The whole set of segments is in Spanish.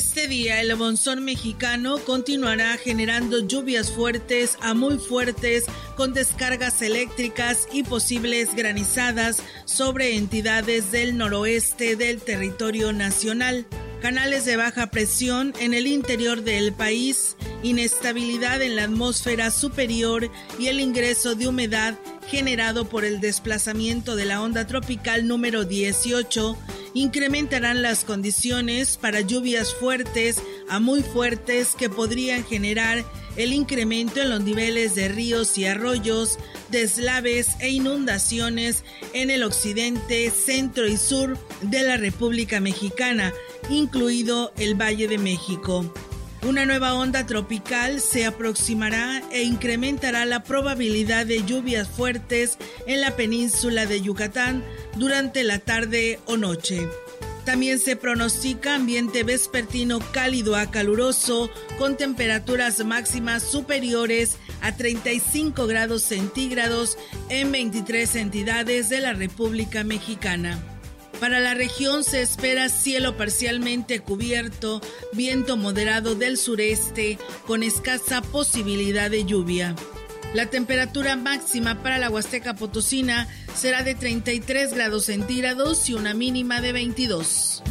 Este día el monzón mexicano continuará generando lluvias fuertes a muy fuertes con descargas eléctricas y posibles granizadas sobre entidades del noroeste del territorio nacional. Canales de baja presión en el interior del país, inestabilidad en la atmósfera superior y el ingreso de humedad generado por el desplazamiento de la onda tropical número 18 incrementarán las condiciones para lluvias fuertes a muy fuertes que podrían generar el incremento en los niveles de ríos y arroyos, deslaves e inundaciones en el occidente, centro y sur de la República Mexicana, incluido el Valle de México. Una nueva onda tropical se aproximará e incrementará la probabilidad de lluvias fuertes en la península de Yucatán durante la tarde o noche. También se pronostica ambiente vespertino cálido a caluroso con temperaturas máximas superiores a 35 grados centígrados en 23 entidades de la República Mexicana. Para la región se espera cielo parcialmente cubierto, viento moderado del sureste con escasa posibilidad de lluvia. La temperatura máxima para la Huasteca Potosina será de 33 grados centígrados y una mínima de 22.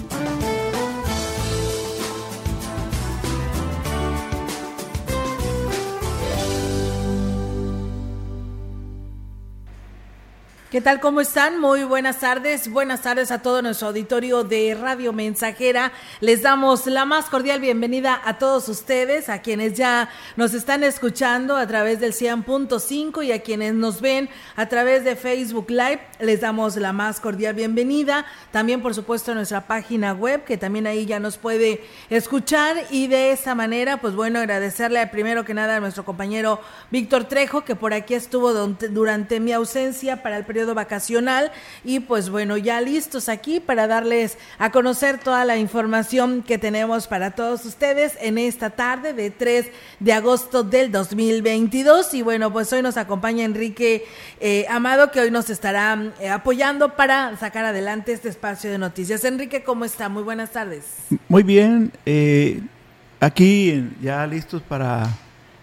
¿Qué tal? ¿Cómo están? Muy buenas tardes. Buenas tardes a todo nuestro auditorio de Radio Mensajera. Les damos la más cordial bienvenida a todos ustedes, a quienes ya nos están escuchando a través del 100.5 y a quienes nos ven a través de Facebook Live. Les damos la más cordial bienvenida. También, por supuesto, a nuestra página web, que también ahí ya nos puede escuchar. Y de esa manera, pues bueno, agradecerle primero que nada a nuestro compañero Víctor Trejo, que por aquí estuvo durante mi ausencia para el periodo vacacional y pues bueno, ya listos aquí para darles a conocer toda la información que tenemos para todos ustedes en esta tarde de 3 de agosto del 2022 y bueno, pues hoy nos acompaña Enrique eh, Amado que hoy nos estará eh, apoyando para sacar adelante este espacio de noticias. Enrique, ¿cómo está? Muy buenas tardes. Muy bien, eh, aquí ya listos para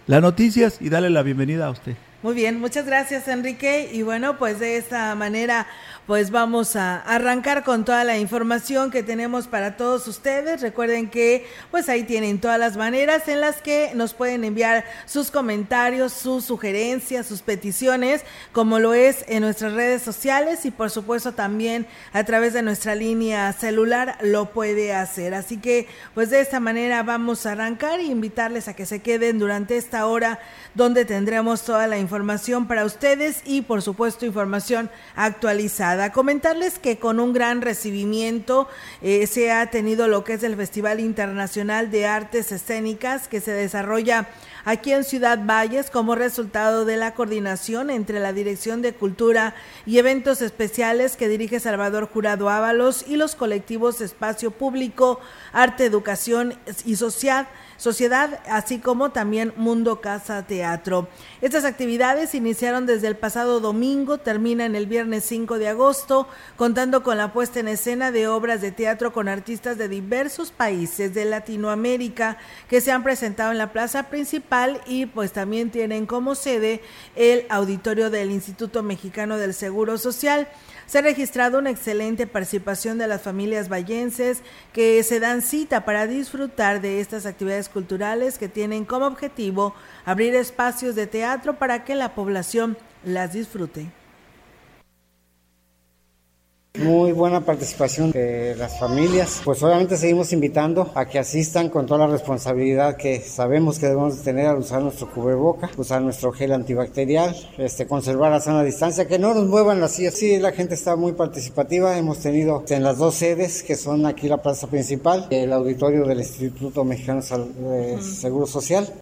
las noticias y darle la bienvenida a usted. Muy bien, muchas gracias Enrique. Y bueno, pues de esta manera pues vamos a arrancar con toda la información que tenemos para todos ustedes. Recuerden que pues ahí tienen todas las maneras en las que nos pueden enviar sus comentarios, sus sugerencias, sus peticiones, como lo es en nuestras redes sociales y por supuesto también a través de nuestra línea celular lo puede hacer. Así que pues de esta manera vamos a arrancar y invitarles a que se queden durante esta hora donde tendremos toda la información para ustedes y por supuesto información actualizada. Comentarles que con un gran recibimiento eh, se ha tenido lo que es el Festival Internacional de Artes Escénicas que se desarrolla aquí en Ciudad Valles como resultado de la coordinación entre la Dirección de Cultura y Eventos Especiales que dirige Salvador Jurado Ábalos y los colectivos Espacio Público, Arte, Educación y Social Sociedad, así como también Mundo Casa Teatro. Estas actividades iniciaron desde el pasado domingo, terminan el viernes 5 de agosto, contando con la puesta en escena de obras de teatro con artistas de diversos países de Latinoamérica que se han presentado en la plaza principal y pues también tienen como sede el auditorio del Instituto Mexicano del Seguro Social. Se ha registrado una excelente participación de las familias vallenses que se dan cita para disfrutar de estas actividades culturales que tienen como objetivo abrir espacios de teatro para que la población las disfrute. Muy buena participación de las familias. Pues obviamente seguimos invitando a que asistan con toda la responsabilidad que sabemos que debemos tener al usar nuestro cubreboca, usar nuestro gel antibacterial, este, conservar la sana distancia, que no nos muevan las sillas. Sí, la gente está muy participativa. Hemos tenido en las dos sedes, que son aquí la plaza principal, el auditorio del Instituto Mexicano de Seguro Social.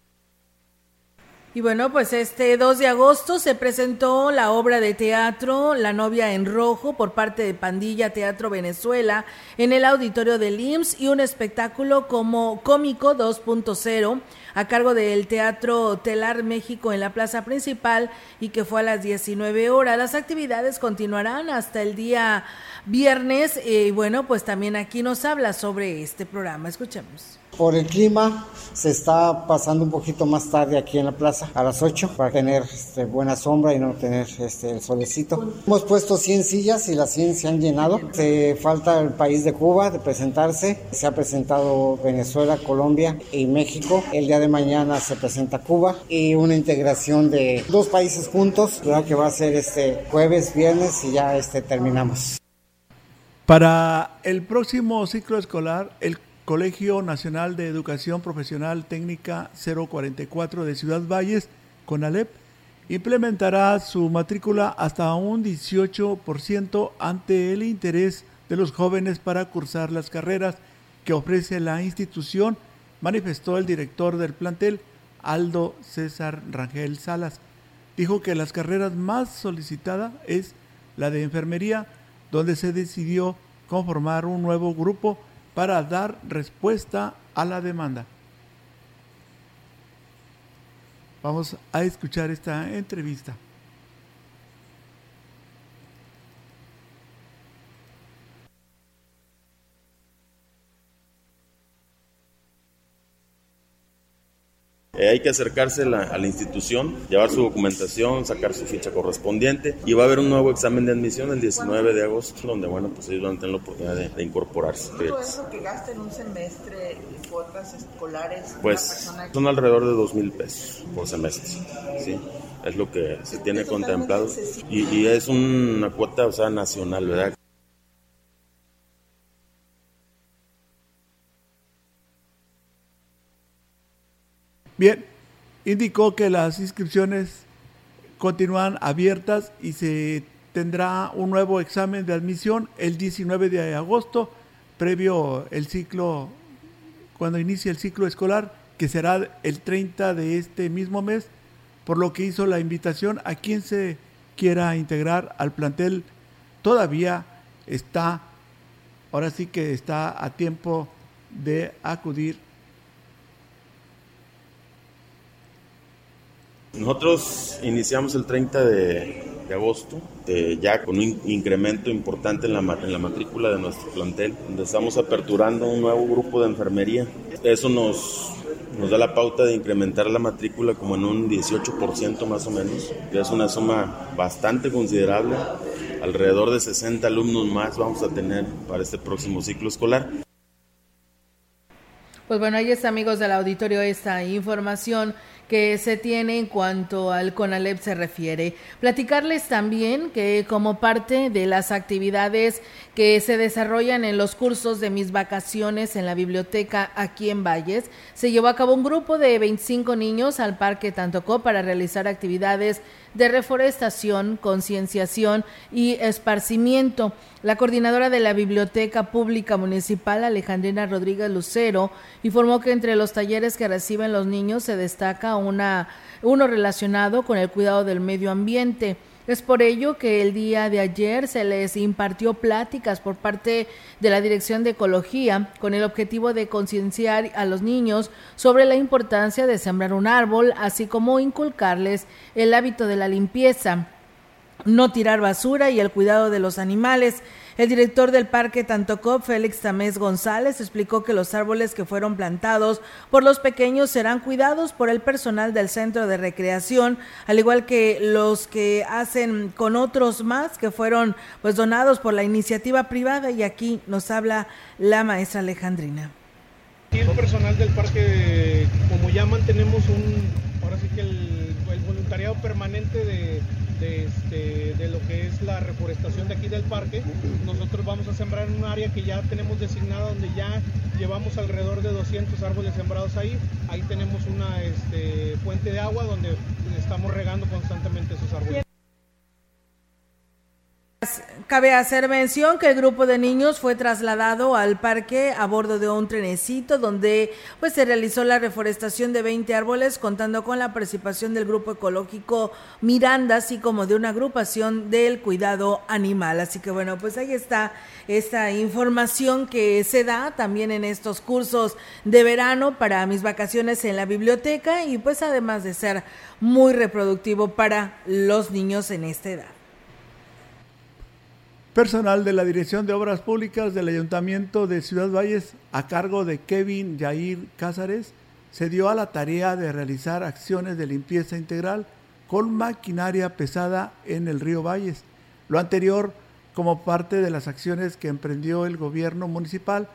Y bueno, pues este 2 de agosto se presentó la obra de teatro La novia en rojo por parte de Pandilla Teatro Venezuela en el auditorio del IMSS y un espectáculo como cómico 2.0 a cargo del Teatro Telar México en la plaza principal y que fue a las 19 horas. Las actividades continuarán hasta el día viernes y bueno, pues también aquí nos habla sobre este programa. Escuchemos. Por el clima se está pasando un poquito más tarde aquí en la plaza a las 8 para tener este, buena sombra y no tener este, el solecito. Hemos puesto 100 sillas y las 100 se han llenado. Falta el país de Cuba de presentarse. Se ha presentado Venezuela, Colombia y México. El día de mañana se presenta Cuba y una integración de dos países juntos, que va a ser este jueves, viernes y ya este terminamos. Para el próximo ciclo escolar, el Colegio Nacional de Educación Profesional Técnica 044 de Ciudad Valles, CONALEP, implementará su matrícula hasta un 18% ante el interés de los jóvenes para cursar las carreras que ofrece la institución, manifestó el director del plantel, Aldo César Rangel Salas. Dijo que las carreras más solicitadas es la de enfermería, donde se decidió conformar un nuevo grupo para dar respuesta a la demanda. Vamos a escuchar esta entrevista. Eh, hay que acercarse a la, institución, llevar su documentación, sacar su ficha correspondiente y va a haber un nuevo examen de admisión el 19 de agosto, donde bueno, pues ellos van a tener la oportunidad de, incorporarse. ¿Cuánto es lo que gasta en un semestre en cuotas escolares? Pues son alrededor de dos mil pesos por semestre, ¿sí? Es lo que se tiene contemplado. Y, y es una cuota, o sea, nacional, ¿verdad? Bien, indicó que las inscripciones continúan abiertas y se tendrá un nuevo examen de admisión el 19 de agosto, previo el ciclo, cuando inicie el ciclo escolar, que será el 30 de este mismo mes, por lo que hizo la invitación a quien se quiera integrar al plantel. Todavía está, ahora sí que está a tiempo de acudir Nosotros iniciamos el 30 de, agosto, ya con un incremento importante en la, en la matrícula de nuestro plantel, donde estamos aperturando un nuevo grupo de enfermería. Eso nos, nos da la pauta de incrementar la matrícula como en un 18% más o menos, que es una suma bastante considerable. Alrededor de 60 alumnos más vamos a tener para este próximo ciclo escolar. Pues bueno, ahí está amigos del auditorio esta información que se tiene en cuanto al CONALEP se refiere. Platicarles también que como parte de las actividades que se desarrollan en los cursos de mis vacaciones en la biblioteca aquí en Valles, se llevó a cabo un grupo de 25 niños al Parque Tantocó para realizar actividades de reforestación, concienciación y esparcimiento. La coordinadora de la Biblioteca Pública Municipal, Alejandrina Rodríguez Lucero, informó que entre los talleres que reciben los niños se destaca una, uno relacionado con el cuidado del medio ambiente. Es por ello que el día de ayer se les impartió pláticas por parte de la Dirección de Ecología con el objetivo de concienciar a los niños sobre la importancia de sembrar un árbol, así como inculcarles el hábito de la limpieza, no tirar basura y el cuidado de los animales. El director del Parque Tantocop, Félix Tamés González, explicó que los árboles que fueron plantados por los pequeños serán cuidados por el personal del centro de recreación, al igual que los que hacen con otros más que fueron pues donados por la iniciativa privada y aquí nos habla la maestra Alejandrina. el personal del parque, como llaman, tenemos un, ahora sí que el voluntariado permanente de de, este, de lo que es la reforestación de aquí del parque. Nosotros vamos a sembrar en un área que ya tenemos designada donde ya llevamos alrededor de 200 árboles sembrados ahí. Ahí tenemos una este, fuente de agua donde estamos regando constantemente esos árboles. Cabe hacer mención que el grupo de niños fue trasladado al parque a bordo de un trenecito donde pues se realizó la reforestación de 20 árboles contando con la participación del grupo ecológico Miranda así como de una agrupación del cuidado animal. Así que bueno, pues ahí está esta información que se da también en estos cursos de verano para mis vacaciones en la biblioteca y pues además de ser muy reproductivo para los niños en esta edad. Personal de la Dirección de Obras Públicas del Ayuntamiento de Ciudad Valles, a cargo de Kevin Yair Cázares, se dio a la tarea de realizar acciones de limpieza integral con maquinaria pesada en el río Valles. Lo anterior como parte de las acciones que emprendió el gobierno municipal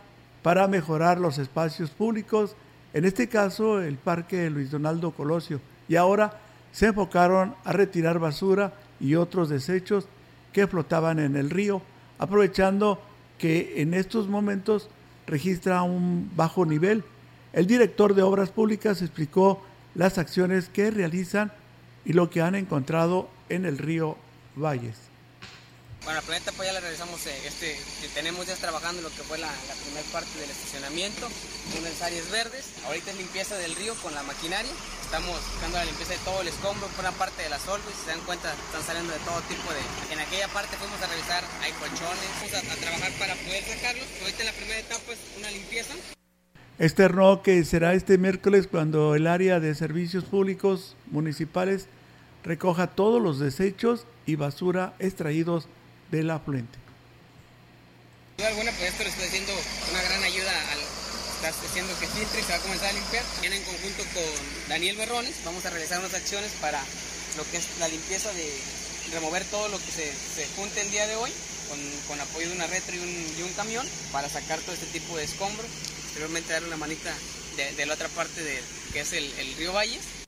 para mejorar los espacios públicos, en este caso el Parque Luis Donaldo Colosio, y ahora se enfocaron a retirar basura y otros desechos que flotaban en el río, aprovechando que en estos momentos registra un bajo nivel. El director de Obras Públicas explicó las acciones que realizan y lo que han encontrado en el río Valles. Bueno, la planeta pues ya la realizamos, eh, este, tenemos ya trabajando lo que fue la, primera parte del estacionamiento, unas áreas verdes, ahorita es limpieza del río con la maquinaria, estamos buscando la limpieza de todo el escombro, por una parte de las olvas, si se dan cuenta están saliendo de todo tipo de... En aquella parte fuimos a revisar, hay colchones, vamos a, trabajar para poder sacarlos, ahorita la primera etapa es una limpieza. Externó que será este miércoles cuando el área de servicios públicos municipales recoja todos los desechos y basura extraídos del afluente. alguna, pues esto le estoy haciendo una gran ayuda al está haciendo que filtre se va a comenzar a limpiar. Viene en conjunto con Daniel Berrones, vamos a realizar unas acciones para lo que es la limpieza de remover todo lo que se, se junte el día de hoy, con, con apoyo de una retro y un, y un, camión, para sacar todo este tipo de escombros. Posteriormente darle una manita de, de la otra parte de, que es el, el río Valles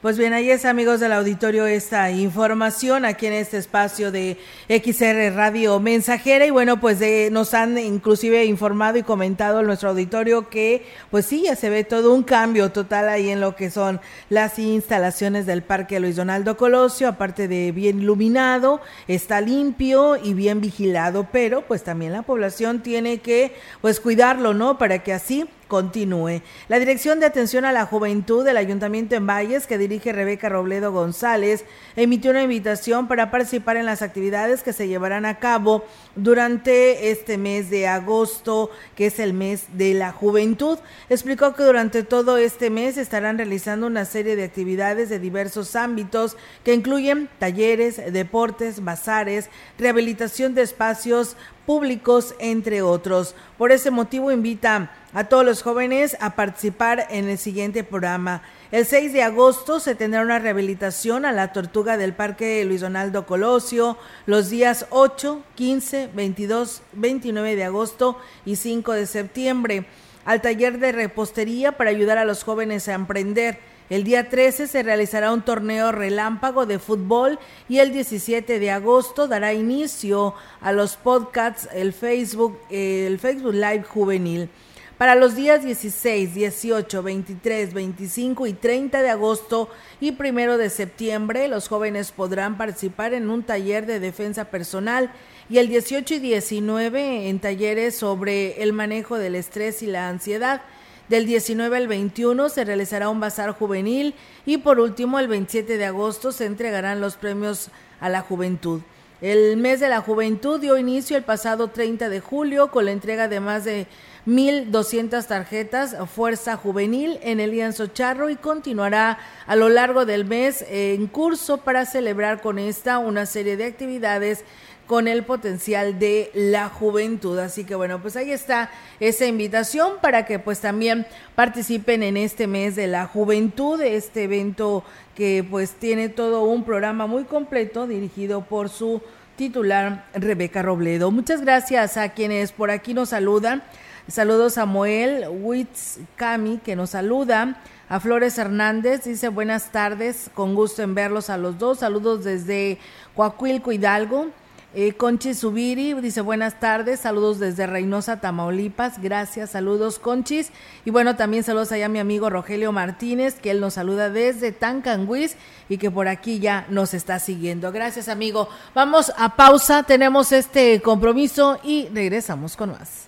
pues bien, ahí es amigos del auditorio esta información aquí en este espacio de XR Radio Mensajera y bueno, pues de, nos han inclusive informado y comentado en nuestro auditorio que pues sí, ya se ve todo un cambio total ahí en lo que son las instalaciones del Parque Luis Donaldo Colosio, aparte de bien iluminado, está limpio y bien vigilado, pero pues también la población tiene que pues cuidarlo, ¿no? Para que así continúe. La Dirección de Atención a la Juventud del Ayuntamiento en Valles, que dirige Rebeca Robledo González, emitió una invitación para participar en las actividades que se llevarán a cabo durante este mes de agosto, que es el mes de la juventud. Explicó que durante todo este mes estarán realizando una serie de actividades de diversos ámbitos que incluyen talleres, deportes, bazares, rehabilitación de espacios públicos, entre otros. Por ese motivo invita a todos los jóvenes a participar en el siguiente programa. El 6 de agosto se tendrá una rehabilitación a la tortuga del Parque Luis Donaldo Colosio los días 8, 15, 22, 29 de agosto y 5 de septiembre. Al taller de repostería para ayudar a los jóvenes a emprender el día 13 se realizará un torneo relámpago de fútbol y el 17 de agosto dará inicio a los podcasts el Facebook, el Facebook Live Juvenil. Para los días 16, 18, 23, 25 y 30 de agosto y primero de septiembre, los jóvenes podrán participar en un taller de defensa personal y el 18 y 19 en talleres sobre el manejo del estrés y la ansiedad. Del 19 al 21 se realizará un bazar juvenil y por último el 27 de agosto se entregarán los premios a la juventud. El mes de la juventud dio inicio el pasado 30 de julio con la entrega de más de 1.200 tarjetas Fuerza Juvenil en el lienzo charro y continuará a lo largo del mes en curso para celebrar con esta una serie de actividades con el potencial de la juventud. Así que bueno, pues ahí está esa invitación para que pues también participen en este mes de la juventud, este evento que pues tiene todo un programa muy completo dirigido por su titular Rebeca Robledo. Muchas gracias a quienes por aquí nos saludan. Saludos a Moel Witz Cami que nos saluda. a Flores Hernández, dice buenas tardes, con gusto en verlos a los dos, saludos desde Coahuilco Hidalgo. Eh, Conchi dice buenas tardes, saludos desde Reynosa, Tamaulipas, gracias, saludos Conchis. Y bueno, también saludos allá a mi amigo Rogelio Martínez, que él nos saluda desde Tancanguis y que por aquí ya nos está siguiendo. Gracias amigo. Vamos a pausa, tenemos este compromiso y regresamos con más.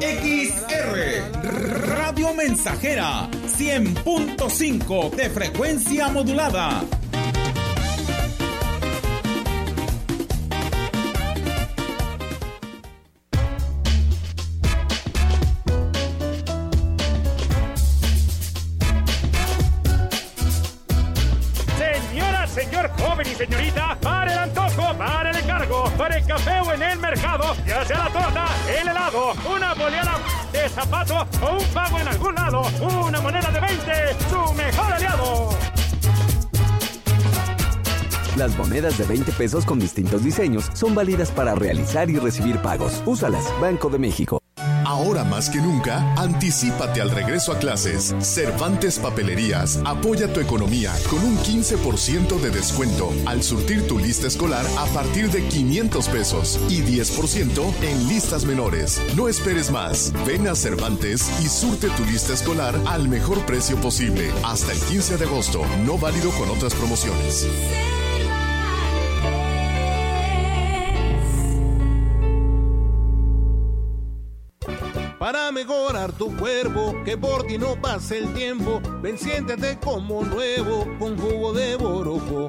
XR Radio Mensajera 100.5 de frecuencia modulada. Las monedas de 20 pesos con distintos diseños son válidas para realizar y recibir pagos. Úsalas, Banco de México. Ahora más que nunca, anticípate al regreso a clases. Cervantes Papelerías apoya tu economía con un 15% de descuento al surtir tu lista escolar a partir de 500 pesos y 10% en listas menores. No esperes más. Ven a Cervantes y surte tu lista escolar al mejor precio posible. Hasta el 15 de agosto, no válido con otras promociones. Tu cuerpo, que por ti no pase el tiempo, ven siéntete como nuevo con jugo de borojo.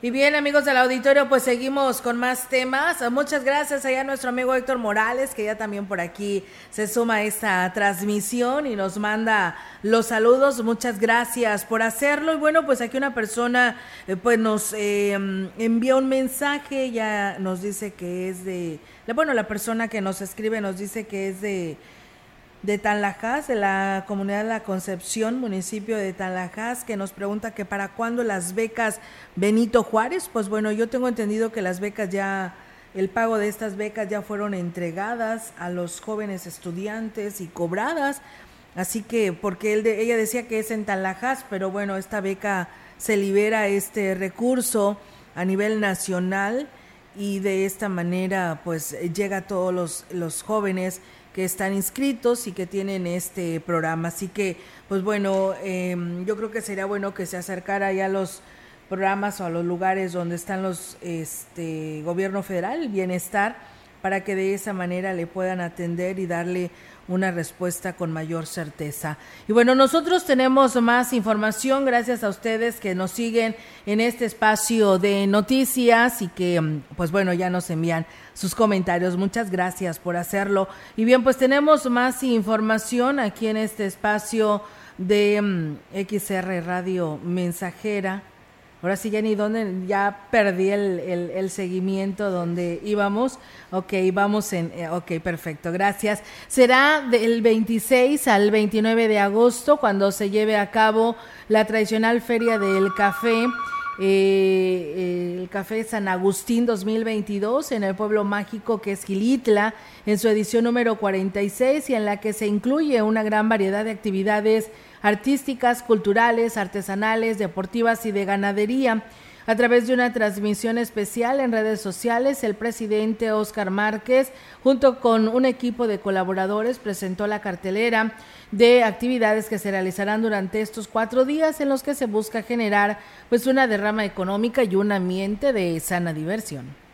Y bien, amigos del auditorio, pues seguimos con más temas. Muchas gracias allá a nuestro amigo Héctor Morales, que ya también por aquí se suma a esta transmisión y nos manda los saludos. Muchas gracias por hacerlo. Y bueno, pues aquí una persona eh, pues nos eh, envió un mensaje, ya nos dice que es de, bueno, la persona que nos escribe nos dice que es de de Tanlajas, de la comunidad de la Concepción, municipio de Tanlajas, que nos pregunta que para cuándo las becas Benito Juárez. Pues bueno, yo tengo entendido que las becas ya, el pago de estas becas ya fueron entregadas a los jóvenes estudiantes y cobradas. Así que, porque él ella decía que es en Tanlajas, pero bueno, esta beca se libera este recurso a nivel nacional y de esta manera pues llega a todos los, los jóvenes que están inscritos y que tienen este programa. Así que, pues bueno, em, yo creo que sería bueno que se acercara ya a los programas o a los lugares donde están los este gobierno federal, el bienestar, para que de esa manera le puedan atender y darle una respuesta con mayor certeza. Y bueno, nosotros tenemos más información gracias a ustedes que nos siguen en este espacio de noticias y que, mm, pues bueno, ya nos envían sus comentarios. Muchas gracias por hacerlo. Y bien, pues tenemos más información aquí en este espacio de mm, XR Radio Mensajera. Ahora sí, ya ni dónde, ya perdí el, el, seguimiento donde íbamos. Ok, vamos en, eh, ok, perfecto, gracias. Será del 26 al 29 de agosto cuando se lleve a cabo la tradicional Feria del Café eh, el Café San Agustín 2022 en el pueblo mágico que es Gilitla, en su edición número 46 y en la que se incluye una gran variedad de actividades artísticas, culturales, artesanales, deportivas y de ganadería. A través de una transmisión especial en redes sociales, el presidente Oscar Márquez, junto con un equipo de colaboradores, presentó la cartelera de actividades que se realizarán durante estos cuatro días en los que se busca generar pues una derrama económica y un ambiente de sana diversión.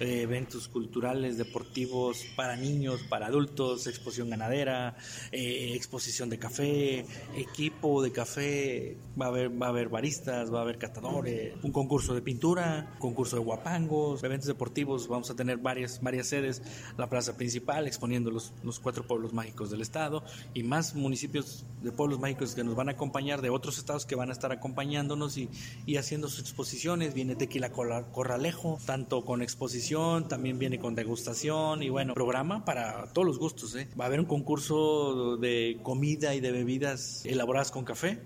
Eh, eventos culturales, deportivos para niños, para adultos, exposición ganadera, eh, exposición de café, equipo de café, va a haber va a haber baristas, va a haber catadores, un concurso de pintura, concurso de guapangos, eventos deportivos, vamos a tener varias varias sedes, la plaza principal exponiendo los, los cuatro pueblos mágicos del estado y más municipios de pueblos mágicos que nos van a acompañar de otros estados que van a estar acompañándonos y, y haciendo sus exposiciones, viene Tequila Corralejo, tanto con exposición también viene con degustación y bueno, programa para todos los gustos. ¿eh? Va a haber un concurso de comida y de bebidas elaboradas con café.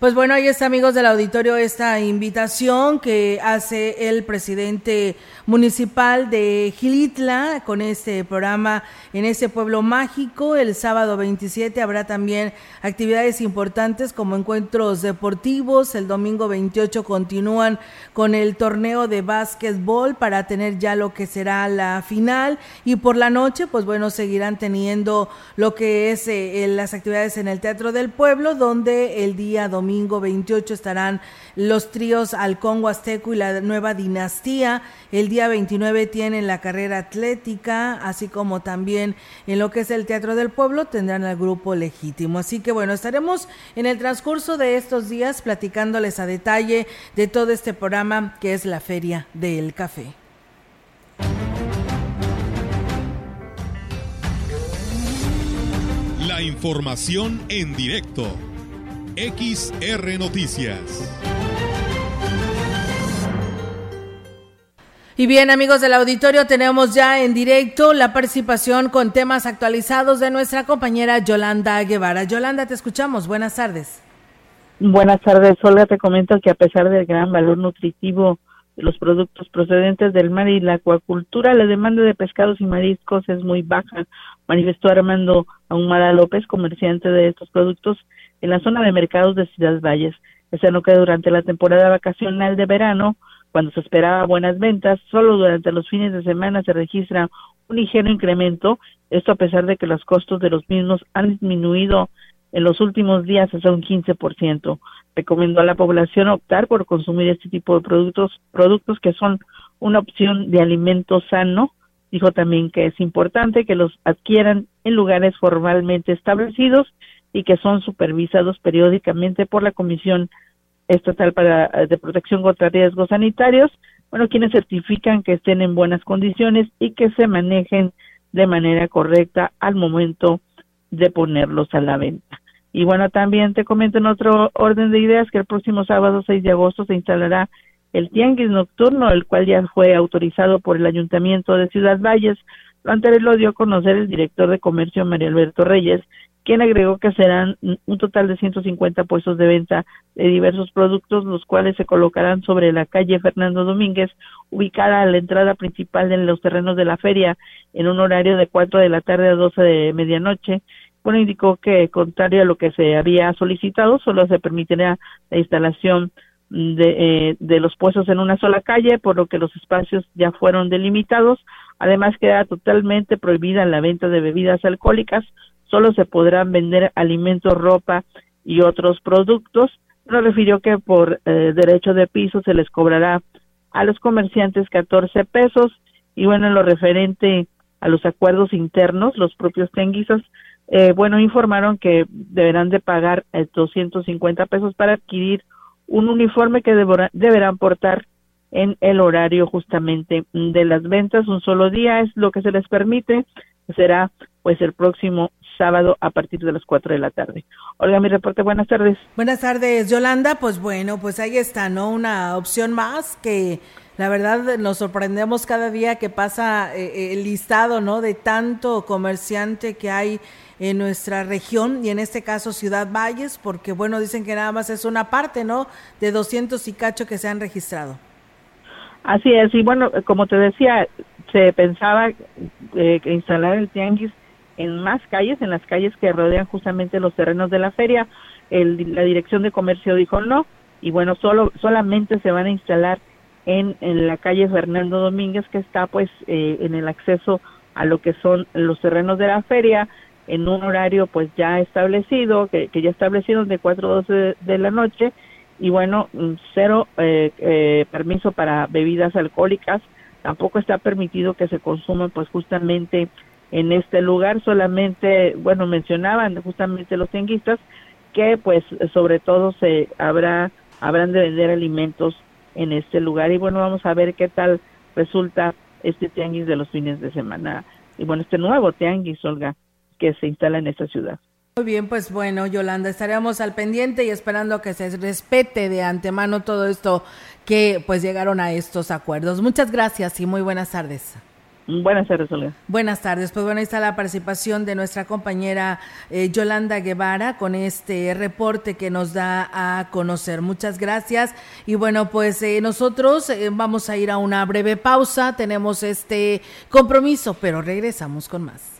Pues bueno, ahí está, amigos del auditorio, esta invitación que hace el presidente municipal de Gilitla con este programa en ese pueblo mágico. El sábado 27 habrá también actividades importantes como encuentros deportivos. El domingo 28 continúan con el torneo de básquetbol para tener ya lo que será la final. Y por la noche, pues bueno, seguirán teniendo lo que es eh, las actividades en el Teatro del Pueblo, donde el día domingo domingo 28 estarán los tríos Halcón Huasteco y la nueva dinastía. El día 29 tienen la carrera atlética, así como también en lo que es el Teatro del Pueblo tendrán al grupo legítimo. Así que bueno, estaremos en el transcurso de estos días platicándoles a detalle de todo este programa que es la Feria del Café. La información en directo XR Noticias. Y bien, amigos del auditorio, tenemos ya en directo la participación con temas actualizados de nuestra compañera Yolanda Guevara. Yolanda, te escuchamos. Buenas tardes. Buenas tardes, Olga. Te comento que a pesar del gran valor nutritivo de los productos procedentes del mar y la acuacultura, la demanda de pescados y mariscos es muy baja, manifestó Armando Ahumada López, comerciante de estos productos en la zona de mercados de Ciudad Valles. Es no que durante la temporada vacacional de verano, cuando se esperaba buenas ventas, solo durante los fines de semana se registra un ligero incremento, esto a pesar de que los costos de los mismos han disminuido en los últimos días hasta un 15%. Recomendó a la población optar por consumir este tipo de productos, productos que son una opción de alimento sano. Dijo también que es importante que los adquieran en lugares formalmente establecidos y que son supervisados periódicamente por la Comisión Estatal para, eh, de Protección contra Riesgos Sanitarios, bueno, quienes certifican que estén en buenas condiciones y que se manejen de manera correcta al momento de ponerlos a la venta. Y bueno, también te comento en otro orden de ideas que el próximo sábado 6 de agosto se instalará el Tianguis Nocturno, el cual ya fue autorizado por el Ayuntamiento de Ciudad Valles. Lo anterior lo dio a conocer el director de comercio María Alberto Reyes, quien agregó que serán un total de 150 puestos de venta de diversos productos, los cuales se colocarán sobre la calle Fernando Domínguez, ubicada a la entrada principal de los terrenos de la feria, en un horario de 4 de la tarde a 12 de medianoche. Bueno, indicó que, contrario a lo que se había solicitado, solo se permitirá la instalación de, eh, de los puestos en una sola calle, por lo que los espacios ya fueron delimitados. Además, queda totalmente prohibida la venta de bebidas alcohólicas, solo se podrán vender alimentos, ropa y otros productos. Nos refirió que por eh, derecho de piso se les cobrará a los comerciantes 14 pesos y bueno, en lo referente a los acuerdos internos, los propios tenguizos, eh, bueno, informaron que deberán de pagar 250 eh, pesos para adquirir un uniforme que deberán portar en el horario justamente de las ventas. Un solo día es lo que se les permite. Será pues el próximo sábado a partir de las 4 de la tarde. Olga, mi reporte, buenas tardes. Buenas tardes, Yolanda. Pues bueno, pues ahí está, ¿no? Una opción más que la verdad nos sorprendemos cada día que pasa eh, el listado, ¿no? De tanto comerciante que hay en nuestra región y en este caso Ciudad Valles, porque bueno, dicen que nada más es una parte, ¿no? De 200 y cacho que se han registrado. Así es, y bueno, como te decía, se pensaba eh, instalar el tianguis en más calles, en las calles que rodean justamente los terrenos de la feria. El, la Dirección de Comercio dijo no, y bueno, solo solamente se van a instalar en, en la calle Fernando Domínguez, que está pues eh, en el acceso a lo que son los terrenos de la feria, en un horario pues ya establecido, que, que ya establecido de 4 a 12 de, la noche, y bueno, cero eh, eh, permiso para bebidas alcohólicas, tampoco está permitido que se consuman pues justamente en este lugar, solamente, bueno, mencionaban justamente los tianguistas que pues sobre todo se habrá, habrán de vender alimentos en este lugar y bueno, vamos a ver qué tal resulta este tianguis de los fines de semana y bueno, este nuevo tianguis, Olga, que se instala en esta ciudad. Muy bien, pues bueno, Yolanda, estaremos al pendiente y esperando que se respete de antemano todo esto que pues llegaron a estos acuerdos. Muchas gracias y muy buenas tardes. Buenas tardes, Olga. Buenas tardes. Pues bueno, ahí está la participación de nuestra compañera eh, Yolanda Guevara con este reporte que nos da a conocer. Muchas gracias. Y bueno, pues eh, nosotros eh, vamos a ir a una breve pausa. Tenemos este compromiso, pero regresamos con más.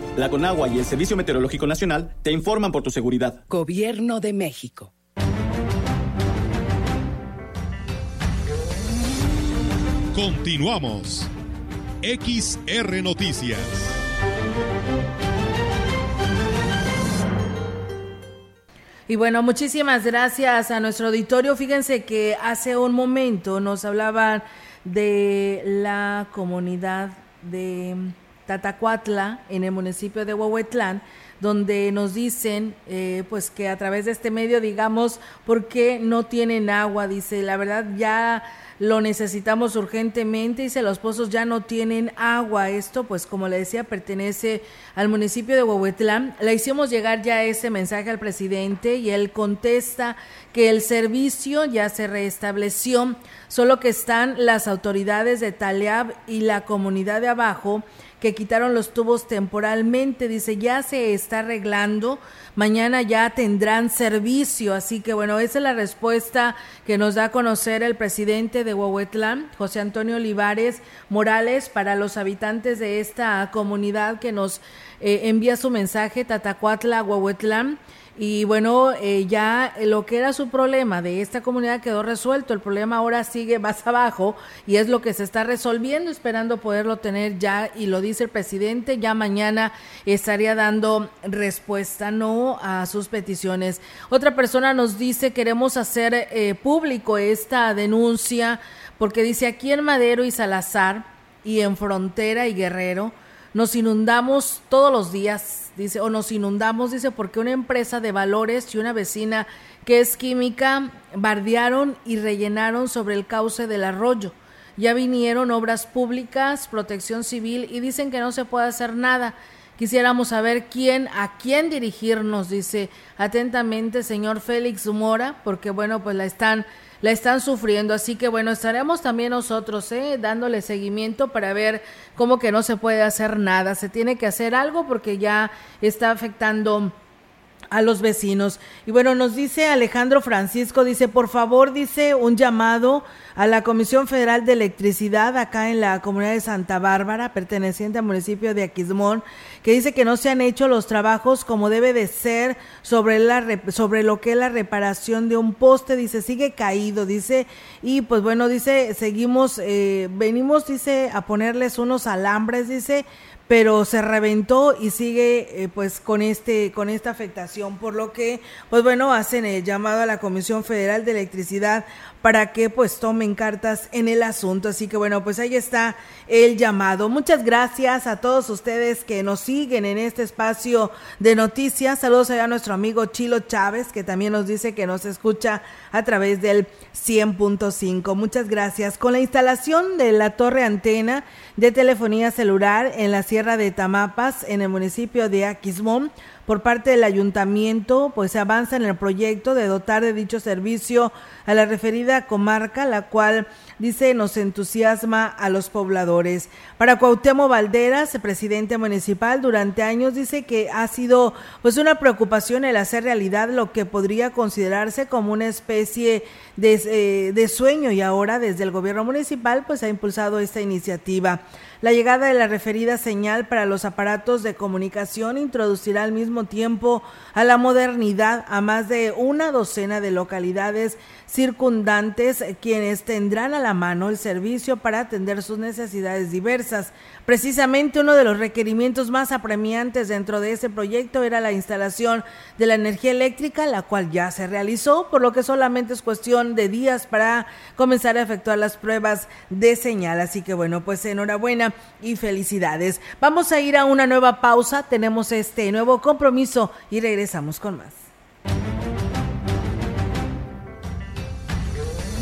La Conagua y el Servicio Meteorológico Nacional te informan por tu seguridad. Gobierno de México. Continuamos. XR Noticias. Y bueno, muchísimas gracias a nuestro auditorio. Fíjense que hace un momento nos hablaban de la comunidad de Tatacuatla, en el municipio de Huehuetlán, donde nos dicen eh, pues que a través de este medio digamos por qué no tienen agua dice la verdad ya lo necesitamos urgentemente dice los pozos ya no tienen agua esto pues como le decía pertenece al municipio de Huehuetlán le hicimos llegar ya ese mensaje al presidente y él contesta que el servicio ya se restableció solo que están las autoridades de Taleab y la comunidad de abajo que quitaron los tubos temporalmente. Dice, ya se está arreglando, mañana ya tendrán servicio. Así que bueno, esa es la respuesta que nos da a conocer el presidente de Huehuetlán, José Antonio Olivares Morales, para los habitantes de esta comunidad que nos eh, envía su mensaje, Tatacuatla, Huehuetlán. Y bueno, eh, ya lo que era su problema de esta comunidad quedó resuelto. El problema ahora sigue más abajo y es lo que se está resolviendo, esperando poderlo tener ya. Y lo dice el presidente, ya mañana estaría dando respuesta no a sus peticiones. Otra persona nos dice, queremos hacer eh, público esta denuncia porque dice aquí en Madero y Salazar y en Frontera y Guerrero nos inundamos todos los días, dice, o nos inundamos, dice, porque una empresa de valores y una vecina que es química bardearon y rellenaron sobre el cauce del arroyo. Ya vinieron obras públicas, protección civil y dicen que no se puede hacer nada. Quisiéramos saber quién, a quién dirigirnos, dice atentamente señor Félix Mora, porque bueno, pues la están la están sufriendo. Así que bueno, estaremos también nosotros ¿eh? dándole seguimiento para ver cómo que no se puede hacer nada. Se tiene que hacer algo porque ya está afectando a los vecinos. Y bueno, nos dice Alejandro Francisco, dice, por favor, dice un llamado a la Comisión Federal de Electricidad acá en la comunidad de Santa Bárbara, perteneciente al municipio de Aquismón, que dice que no se han hecho los trabajos como debe de ser sobre, la, sobre lo que es la reparación de un poste, dice, sigue caído, dice, y pues bueno, dice, seguimos, eh, venimos, dice, a ponerles unos alambres, dice, pero se reventó y sigue eh, pues con este con esta afectación por lo que pues bueno hacen el llamado a la Comisión Federal de Electricidad para que pues tomen cartas en el asunto. Así que bueno, pues ahí está el llamado. Muchas gracias a todos ustedes que nos siguen en este espacio de noticias. Saludos a nuestro amigo Chilo Chávez, que también nos dice que nos escucha a través del 100.5. Muchas gracias. Con la instalación de la torre antena de telefonía celular en la Sierra de Tamapas, en el municipio de Aquismón, por parte del ayuntamiento, pues se avanza en el proyecto de dotar de dicho servicio a la referida comarca, la cual dice nos entusiasma a los pobladores. Para Cuauhtémoc Valderas, presidente municipal, durante años dice que ha sido pues una preocupación el hacer realidad lo que podría considerarse como una especie de, eh, de sueño y ahora desde el gobierno municipal pues ha impulsado esta iniciativa. La llegada de la referida señal para los aparatos de comunicación introducirá al mismo tiempo a la modernidad a más de una docena de localidades circundantes quienes tendrán a la mano el servicio para atender sus necesidades diversas. Precisamente uno de los requerimientos más apremiantes dentro de ese proyecto era la instalación de la energía eléctrica, la cual ya se realizó, por lo que solamente es cuestión de días para comenzar a efectuar las pruebas de señal. Así que bueno, pues enhorabuena y felicidades. Vamos a ir a una nueva pausa, tenemos este nuevo compromiso y regresamos con más.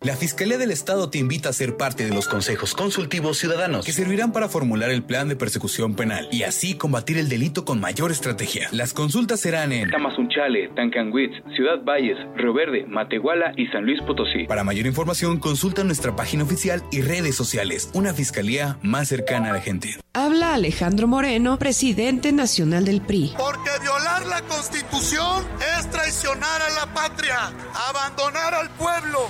La Fiscalía del Estado te invita a ser parte de los consejos consultivos ciudadanos que servirán para formular el plan de persecución penal y así combatir el delito con mayor estrategia. Las consultas serán en Tamazunchale, Tancanwitz, Ciudad Valles, Río Verde, Matehuala y San Luis Potosí. Para mayor información, consulta nuestra página oficial y redes sociales. Una fiscalía más cercana a la gente. Habla Alejandro Moreno, presidente nacional del PRI. Porque violar la Constitución es traicionar a la patria, abandonar al pueblo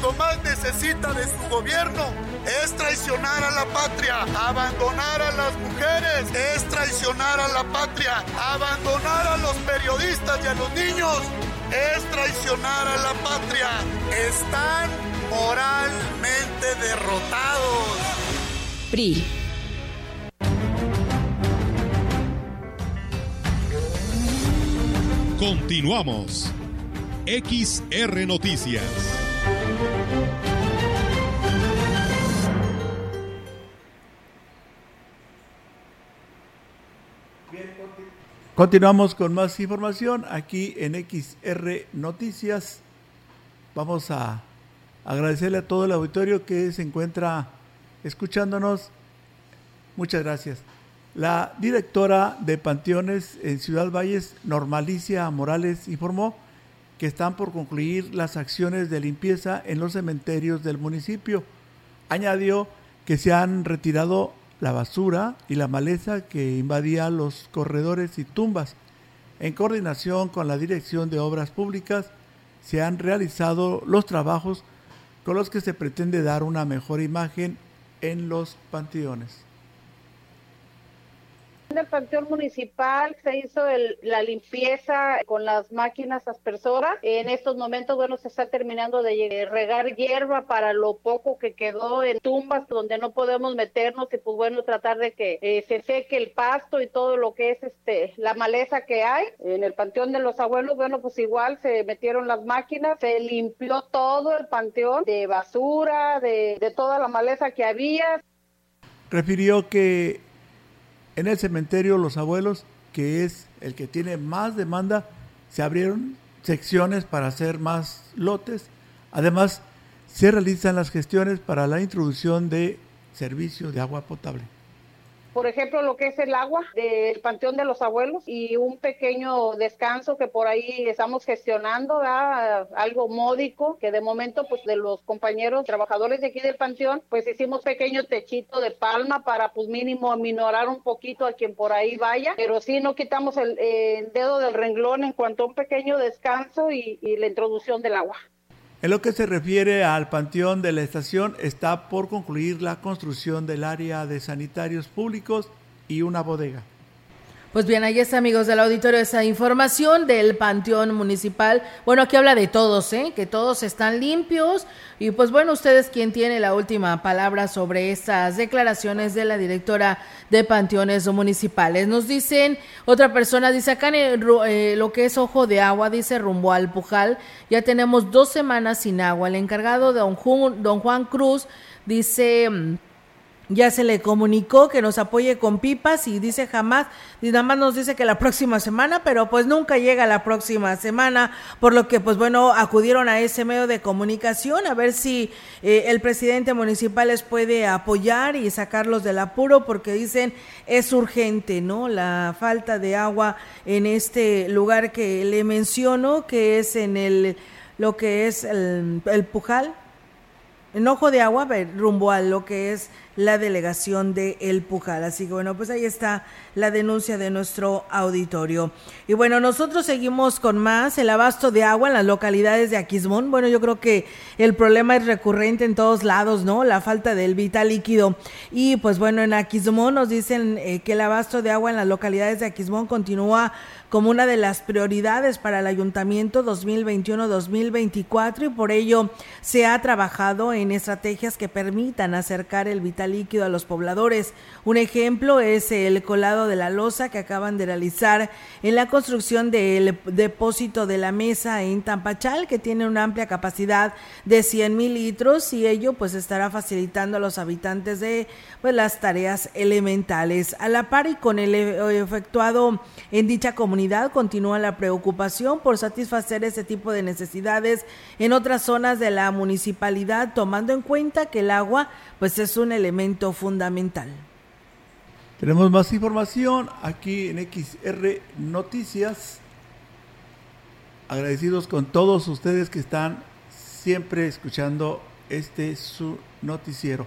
cuando más necesita de su gobierno es traicionar a la patria, abandonar a las mujeres, es traicionar a la patria, abandonar a los periodistas y a los niños, es traicionar a la patria. Están moralmente derrotados. PRI. Continuamos. XR Noticias. Continuamos con más información aquí en XR Noticias. Vamos a agradecerle a todo el auditorio que se encuentra escuchándonos. Muchas gracias. La directora de Panteones en Ciudad Valles, Normalicia Morales, informó que están por concluir las acciones de limpieza en los cementerios del municipio. Añadió que se han retirado la basura y la maleza que invadía los corredores y tumbas. En coordinación con la Dirección de Obras Públicas, se han realizado los trabajos con los que se pretende dar una mejor imagen en los panteones del Panteón Municipal se hizo la limpieza con las máquinas aspersoras. En estos momentos, bueno, se está terminando de regar hierba para lo poco que quedó en tumbas donde no podemos meternos y pues bueno, tratar de que eh, se seque el pasto y todo lo que es este la maleza que hay. En el Panteón de los Abuelos, bueno, pues igual se metieron las máquinas, se limpió todo el panteón de basura, de, de toda la maleza que había. Refirió que en el cementerio Los Abuelos, que es el que tiene más demanda, se abrieron secciones para hacer más lotes. Además, se realizan las gestiones para la introducción de servicio de agua potable por ejemplo, lo que es el agua del Panteón de los Abuelos y un pequeño descanso que por ahí estamos gestionando, algo módico, que de momento, pues de los compañeros trabajadores de aquí del Panteón, pues hicimos pequeño techito de palma para pues mínimo aminorar un poquito a quien por ahí vaya, pero sí no quitamos el, dedo del renglón en cuanto a un pequeño descanso y la introducción del agua. En lo que se refiere al panteón de la estación, está por concluir la construcción del área de sanitarios públicos y una bodega. Pues bien, ahí está, amigos del auditorio, esa información del Panteón Municipal. Bueno, aquí habla de todos, ¿eh? Que todos están limpios. Y pues bueno, ustedes quien tiene la última palabra sobre estas declaraciones de la directora de Panteones Municipales. Nos dicen, otra persona dice, acá en eh, lo que es Ojo de Agua, dice rumbo al Pujal, ya tenemos dos semanas sin agua. El encargado don, don Juan Cruz dice ya se le comunicó que nos apoye con pipas y dice jamás, y nada más nos dice que la próxima semana, pero pues nunca llega la próxima semana, por lo que pues bueno, acudieron a ese medio de comunicación a ver si eh, el presidente municipal les puede apoyar y sacarlos del apuro, porque dicen es urgente, ¿no? La falta de agua en este lugar que le menciono, que es en el, lo que es el, el Pujal, enojo de agua, rumbo a lo que es la delegación de El Pujal. Así que bueno, pues ahí está la denuncia de nuestro auditorio. Y bueno, nosotros seguimos con más el abasto de agua en las localidades de Aquismón. Bueno, yo creo que el problema es recurrente en todos lados, ¿no? La falta del vital líquido. Y pues bueno, en Aquismón nos dicen eh, que el abasto de agua en las localidades de Aquismón continúa como una de las prioridades para el ayuntamiento 2021-2024 y por ello se ha trabajado en estrategias que permitan acercar el vital líquido a los pobladores. Un ejemplo es el colado de la losa que acaban de realizar en la construcción del depósito de la mesa en Tampachal, que tiene una amplia capacidad de 100 mil litros y ello pues estará facilitando a los habitantes de pues, las tareas elementales. A la par y con el efectuado en dicha comunidad continúa la preocupación por satisfacer ese tipo de necesidades en otras zonas de la municipalidad, tomando en cuenta que el agua pues es un elemento fundamental. Tenemos más información aquí en XR Noticias. Agradecidos con todos ustedes que están siempre escuchando este su noticiero.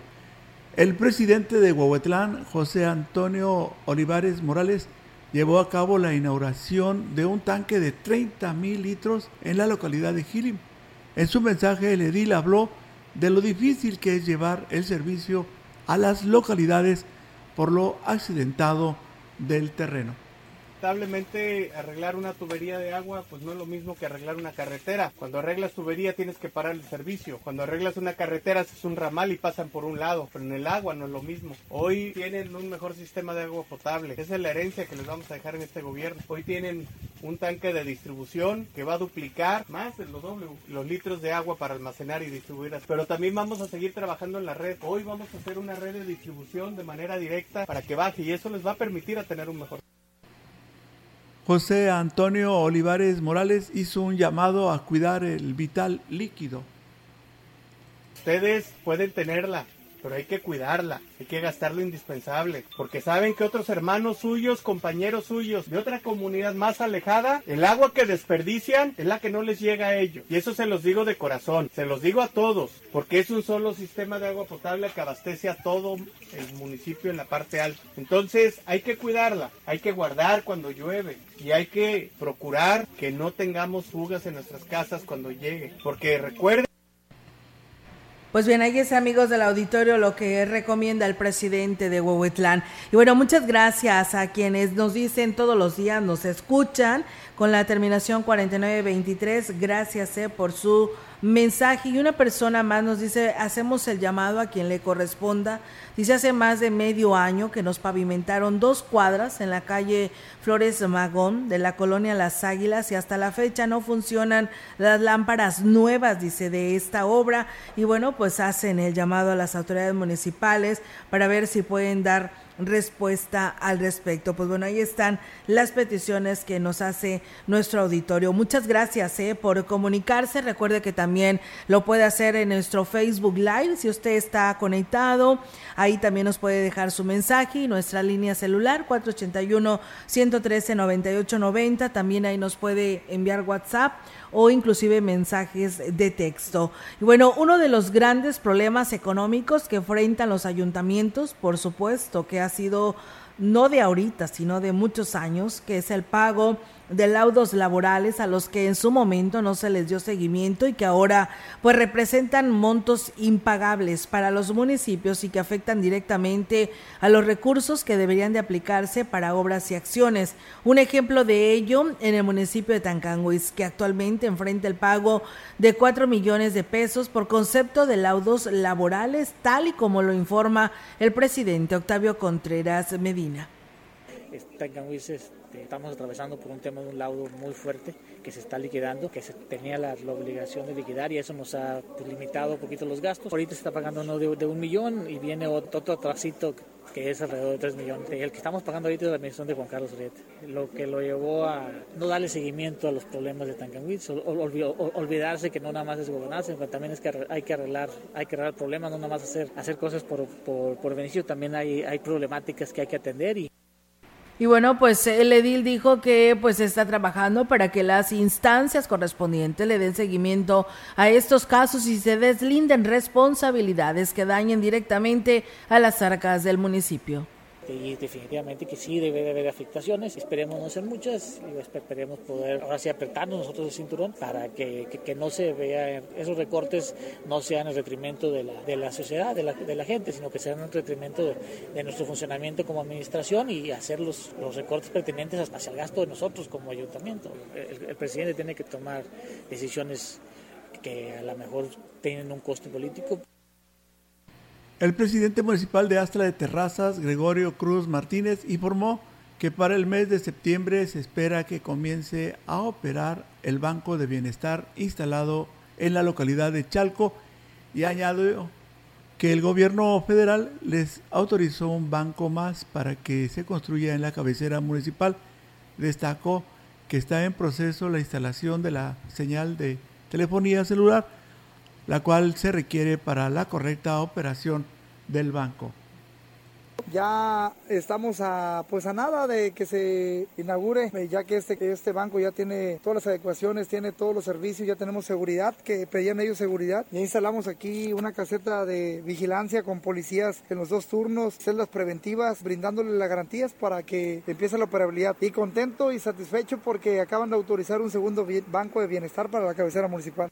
El presidente de Huehuetlán, José Antonio Olivares Morales, llevó a cabo la inauguración de un tanque de 30 mil litros en la localidad de Gilim. En su mensaje, el edil habló de lo difícil que es llevar el servicio a las localidades por lo accidentado del terreno lamentablemente arreglar una tubería de agua pues no es lo mismo que arreglar una carretera. Cuando arreglas tubería tienes que parar el servicio. Cuando arreglas una carretera haces un ramal y pasan por un lado, pero en el agua no es lo mismo. Hoy tienen un mejor sistema de agua potable. Esa es la herencia que les vamos a dejar en este gobierno. Hoy tienen un tanque de distribución que va a duplicar más de lo doble los litros de agua para almacenar y distribuir. Pero también vamos a seguir trabajando en la red. Hoy vamos a hacer una red de distribución de manera directa para que baje y eso les va a permitir a tener un mejor José Antonio Olivares Morales hizo un llamado a cuidar el vital líquido. Ustedes pueden tenerla, pero hay que cuidarla, hay que gastar lo indispensable, porque saben que otros hermanos suyos, compañeros suyos de otra comunidad más alejada, el agua que desperdician es la que no les llega a ellos. Y eso se los digo de corazón, se los digo a todos, porque es un solo sistema de agua potable que abastece a todo el municipio en la parte alta. Entonces hay que cuidarla, hay que guardar cuando llueve y hay que procurar que no tengamos fugas en nuestras casas cuando llegue, porque recuerden pues bien, ahí es amigos del auditorio lo que recomienda el presidente de Huehuetlán. Y bueno, muchas gracias a quienes nos dicen todos los días, nos escuchan con la terminación 4923. Gracias eh, por su mensaje. Y una persona más nos dice, hacemos el llamado a quien le corresponda. Dice, hace más de medio año que nos pavimentaron dos cuadras en la calle Flores Magón de la colonia Las Águilas y hasta la fecha no funcionan las lámparas nuevas, dice, de esta obra. Y bueno, pues hacen el llamado a las autoridades municipales para ver si pueden dar respuesta al respecto. Pues bueno, ahí están las peticiones que nos hace nuestro auditorio. Muchas gracias eh, por comunicarse. Recuerde que también lo puede hacer en nuestro Facebook Live. Si usted está conectado, ahí también nos puede dejar su mensaje y nuestra línea celular 481-113-9890. También ahí nos puede enviar WhatsApp o inclusive mensajes de texto. Y bueno, uno de los grandes problemas económicos que enfrentan los ayuntamientos, por supuesto, que ha sido no de ahorita, sino de muchos años, que es el pago de laudos laborales a los que en su momento no se les dio seguimiento y que ahora pues representan montos impagables para los municipios y que afectan directamente a los recursos que deberían de aplicarse para obras y acciones. Un ejemplo de ello en el municipio de Tancanguis, que actualmente enfrenta el pago de 4 millones de pesos por concepto de laudos laborales, tal y como lo informa el presidente Octavio Contreras Medina. Tancanguis este, estamos atravesando por un tema de un laudo muy fuerte que se está liquidando, que se tenía la, obligación de liquidar y eso nos ha pues, limitado un poquito los gastos. Ahorita se está pagando uno de, un millón y viene otro, otro que es alrededor de 3 millones. El que estamos pagando ahorita es la administración de Juan Carlos Riete, lo que lo llevó a no darle seguimiento a los problemas de Tancanwitz, olvidarse que no nada más es gobernarse, también es que hay que arreglar, hay que arreglar problemas, no nada más hacer, hacer cosas por, por, por beneficio, también hay, hay problemáticas que hay que atender y y bueno, pues el edil dijo que pues está trabajando para que las instancias correspondientes le den seguimiento a estos casos y se deslinden responsabilidades que dañen directamente a las arcas del municipio y definitivamente que sí debe de haber afectaciones. Esperemos no ser muchas y esperemos poder ahora sí apretarnos nosotros el cinturón para que, que, no se vean esos recortes no sean el detrimento de la, de la sociedad, de la, de la, gente, sino que sean en detrimento de, nuestro funcionamiento como administración y hacer los, los recortes pertinentes hacia el gasto de nosotros como ayuntamiento. El, el presidente tiene que tomar decisiones que a lo mejor tienen un costo político. El presidente municipal de Astra de Terrazas, Gregorio Cruz Martínez, informó que para el mes de septiembre se espera que comience a operar el Banco de Bienestar instalado en la localidad de Chalco y añadió que el gobierno federal les autorizó un banco más para que se construya en la cabecera municipal. Destacó que está en proceso la instalación de la señal de telefonía celular la cual se requiere para la correcta operación del banco. Ya estamos a, pues a nada de que se inaugure, eh, ya que este, este banco ya tiene todas las adecuaciones, tiene todos los servicios, ya tenemos seguridad, que pedían ellos seguridad. Ya instalamos aquí una caseta de vigilancia con policías en los dos turnos, celdas preventivas, brindándole las garantías para que empiece la operabilidad. Y contento y satisfecho porque acaban de autorizar un segundo banco de bienestar para la cabecera municipal.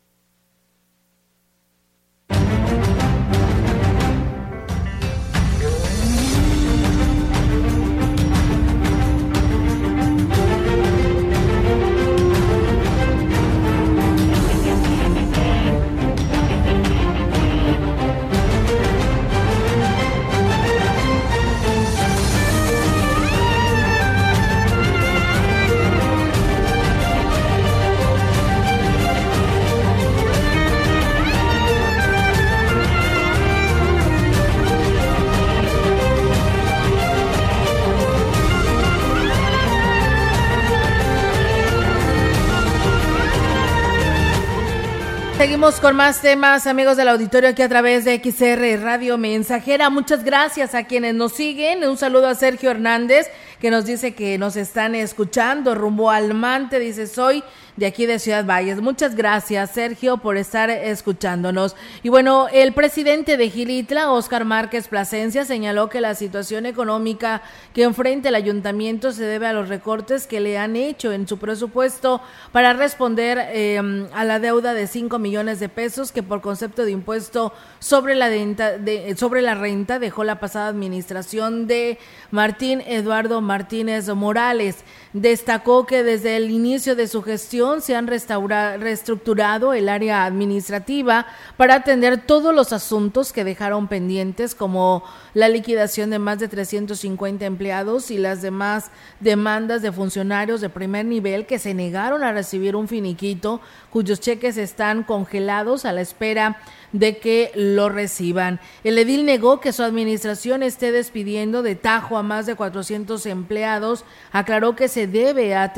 Seguimos con más temas, amigos del auditorio, aquí a través de XR Radio Mensajera. Muchas gracias a quienes nos siguen. Un saludo a Sergio Hernández, que nos dice que nos están escuchando rumbo al Mante. Dice, soy de aquí de Ciudad Valles. Muchas gracias, Sergio, por estar escuchándonos. Y bueno, el presidente de Gilitla, Óscar Márquez Plasencia, señaló que la situación económica que enfrenta el ayuntamiento se debe a los recortes que le han hecho en su presupuesto para responder eh, a la deuda de 5 millones de pesos que por concepto de impuesto sobre la, de, sobre la renta dejó la pasada administración de Martín Eduardo Martínez Morales. Destacó que desde el inicio de su gestión se han reestructurado el área administrativa para atender todos los asuntos que dejaron pendientes, como la liquidación de más de 350 empleados y las demás demandas de funcionarios de primer nivel que se negaron a recibir un finiquito, cuyos cheques están congelados a la espera de que lo reciban. El edil negó que su administración esté despidiendo de tajo a más de 400 empleados, aclaró que se debe a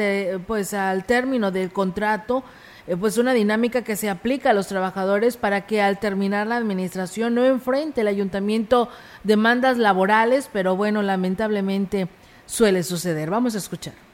pues al término del contrato eh, pues una dinámica que se aplica a los trabajadores para que al terminar la administración no enfrente el ayuntamiento demandas laborales, pero bueno, lamentablemente suele suceder. Vamos a escuchar.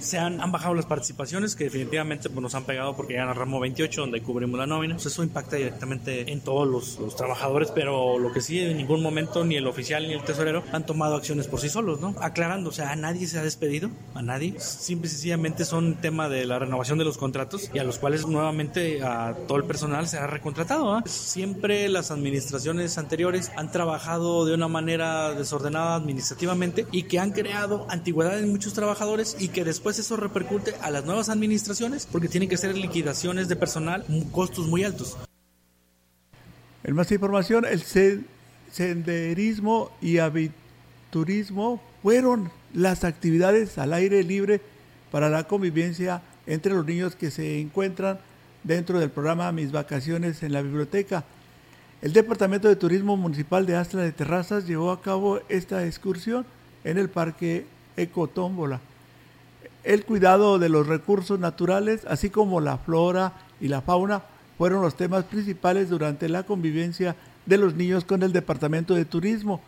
Se han, han bajado las participaciones que definitivamente pues, nos han pegado porque ya ramo 28 donde cubrimos la nómina, pues eso impacta directamente en todos los, los, trabajadores, pero lo que sí en ningún momento ni el oficial ni el tesorero han tomado acciones por sí solos, ¿no? Aclarando, o sea, a nadie se ha despedido, a nadie, simple y sencillamente son tema de la renovación de los contratos y a los cuales nuevamente a todo el personal se ha recontratado. ¿eh? Siempre las administraciones anteriores han trabajado de una manera desordenada administrativamente y que han creado antigüedad en muchos trabajadores y que después eso repercute a las nuevas administraciones porque tienen que ser liquidaciones de personal, costos muy altos. En más información, el senderismo y aviturismo fueron las actividades al aire libre para la convivencia entre los niños que se encuentran dentro del programa Mis Vacaciones en la Biblioteca. El Departamento de Turismo Municipal de Astra de Terrazas llevó a cabo esta excursión en el Parque Ecotómbola. El cuidado de los recursos naturales, así como la flora y la fauna, fueron los temas principales durante la convivencia de los niños con el Departamento de Turismo.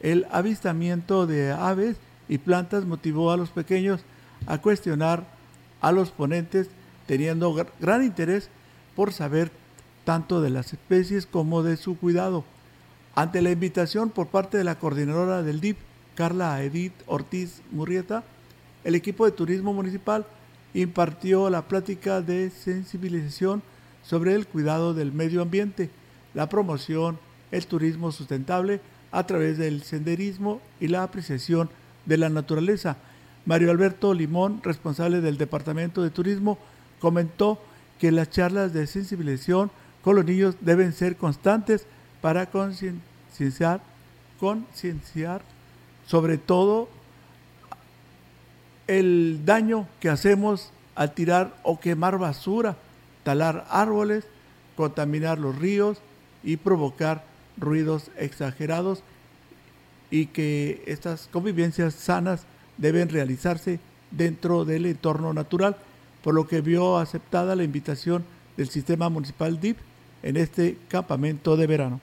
El avistamiento de aves y plantas motivó a los pequeños a cuestionar a los ponentes teniendo gran interés por saber tanto de las especies como de su cuidado. Ante la invitación por parte de la coordinadora del DIP, Carla Edith Ortiz Murrieta, el equipo de turismo municipal impartió la plática de sensibilización sobre el cuidado del medio ambiente, la promoción, el turismo sustentable a través del senderismo y la apreciación de la naturaleza. Mario Alberto Limón, responsable del Departamento de Turismo, comentó que las charlas de sensibilización con los niños deben ser constantes para concienciar, concienciar sobre todo el daño que hacemos al tirar o quemar basura, talar árboles, contaminar los ríos y provocar ruidos exagerados y que estas convivencias sanas deben realizarse dentro del entorno natural, por lo que vio aceptada la invitación del sistema municipal DIP en este campamento de verano.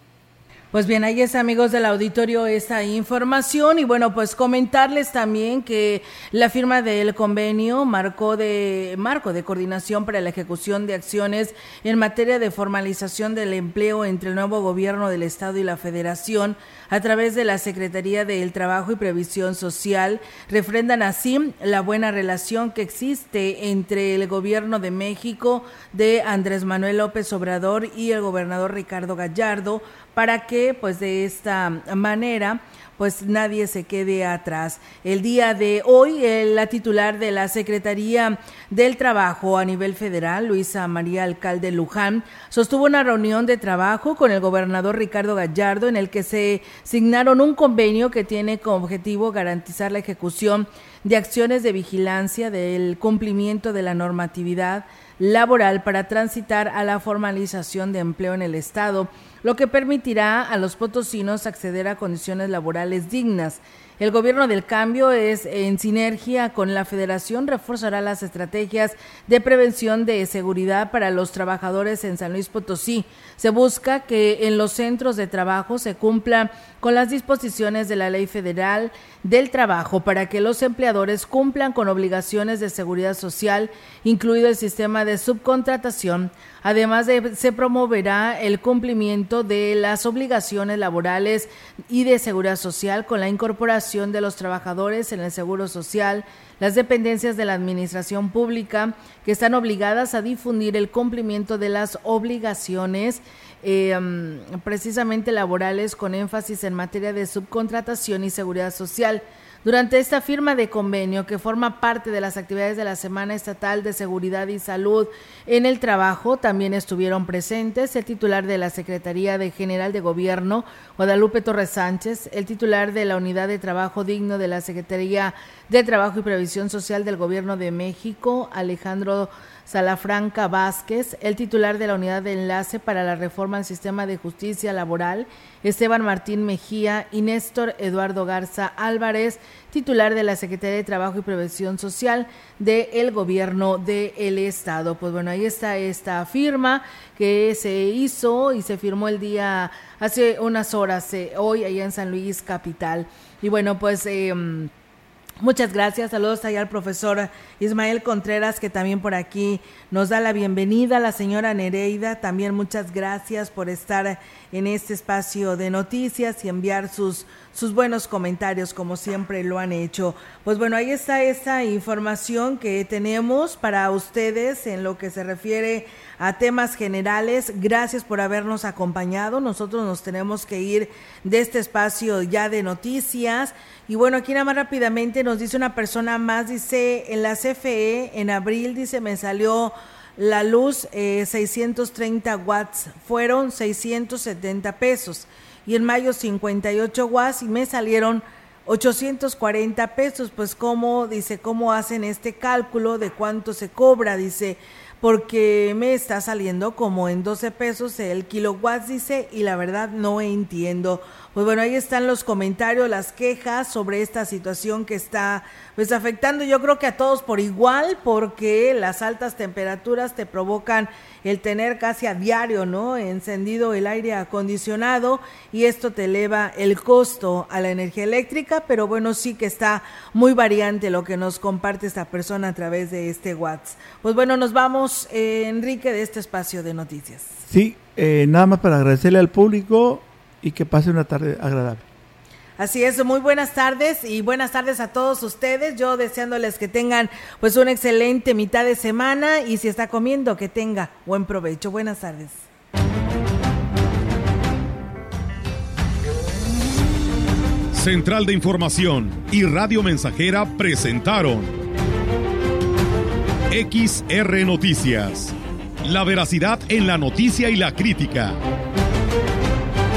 Pues bien, ahí es amigos del auditorio esta información. Y bueno, pues comentarles también que la firma del convenio marcó de marco de coordinación para la ejecución de acciones en materia de formalización del empleo entre el nuevo gobierno del estado y la Federación a través de la Secretaría del Trabajo y Previsión Social. Refrendan así la buena relación que existe entre el gobierno de México de Andrés Manuel López Obrador y el gobernador Ricardo Gallardo para que pues de esta manera pues nadie se quede atrás. El día de hoy, la titular de la Secretaría del Trabajo a nivel federal, Luisa María Alcalde Luján, sostuvo una reunión de trabajo con el gobernador Ricardo Gallardo en el que se signaron un convenio que tiene como objetivo garantizar la ejecución de acciones de vigilancia del cumplimiento de la normatividad laboral para transitar a la formalización de empleo en el Estado lo que permitirá a los potosinos acceder a condiciones laborales dignas. El gobierno del cambio es en sinergia con la federación reforzará las estrategias de prevención de seguridad para los trabajadores en San Luis Potosí. Se busca que en los centros de trabajo se cumpla con las disposiciones de la Ley Federal del Trabajo para que los empleadores cumplan con obligaciones de seguridad social, incluido el sistema de subcontratación. Además, de, se promoverá el cumplimiento de las obligaciones laborales y de seguridad social con la incorporación de los trabajadores en el Seguro Social, las dependencias de la Administración Pública que están obligadas a difundir el cumplimiento de las obligaciones eh, precisamente laborales con énfasis en materia de subcontratación y seguridad social. Durante esta firma de convenio, que forma parte de las actividades de la Semana Estatal de Seguridad y Salud en el Trabajo, también estuvieron presentes el titular de la Secretaría de General de Gobierno, Guadalupe Torres Sánchez, el titular de la Unidad de Trabajo Digno de la Secretaría de Trabajo y Previsión Social del Gobierno de México, Alejandro Salafranca Vázquez, el titular de la Unidad de Enlace para la Reforma al Sistema de Justicia Laboral, Esteban Martín Mejía y Néstor Eduardo Garza Álvarez, titular de la Secretaría de Trabajo y Prevención Social del Gobierno del Estado. Pues bueno, ahí está esta firma que se hizo y se firmó el día, hace unas horas, eh, hoy allá en San Luis Capital. Y bueno, pues... Eh, Muchas gracias. Saludos allá al profesor Ismael Contreras, que también por aquí nos da la bienvenida. La señora Nereida, también muchas gracias por estar en este espacio de noticias y enviar sus, sus buenos comentarios, como siempre lo han hecho. Pues bueno, ahí está esa información que tenemos para ustedes en lo que se refiere a temas generales. Gracias por habernos acompañado. Nosotros nos tenemos que ir de este espacio ya de noticias. Y bueno, aquí nada más rápidamente nos dice una persona más, dice, en la CFE, en abril, dice, me salió la luz eh, 630 watts, fueron 670 pesos. Y en mayo 58 watts y me salieron 840 pesos. Pues cómo, dice, cómo hacen este cálculo de cuánto se cobra, dice porque me está saliendo como en 12 pesos el kilowatt, dice, y la verdad no entiendo. Pues bueno, ahí están los comentarios, las quejas sobre esta situación que está pues afectando yo creo que a todos por igual, porque las altas temperaturas te provocan el tener casi a diario, ¿no? Encendido el aire acondicionado y esto te eleva el costo a la energía eléctrica, pero bueno, sí que está muy variante lo que nos comparte esta persona a través de este WhatsApp. Pues bueno, nos vamos, eh, Enrique, de este espacio de noticias. Sí, eh, nada más para agradecerle al público y que pase una tarde agradable. Así es, muy buenas tardes y buenas tardes a todos ustedes. Yo deseándoles que tengan pues una excelente mitad de semana y si está comiendo que tenga buen provecho. Buenas tardes. Central de Información y Radio Mensajera presentaron XR Noticias. La veracidad en la noticia y la crítica.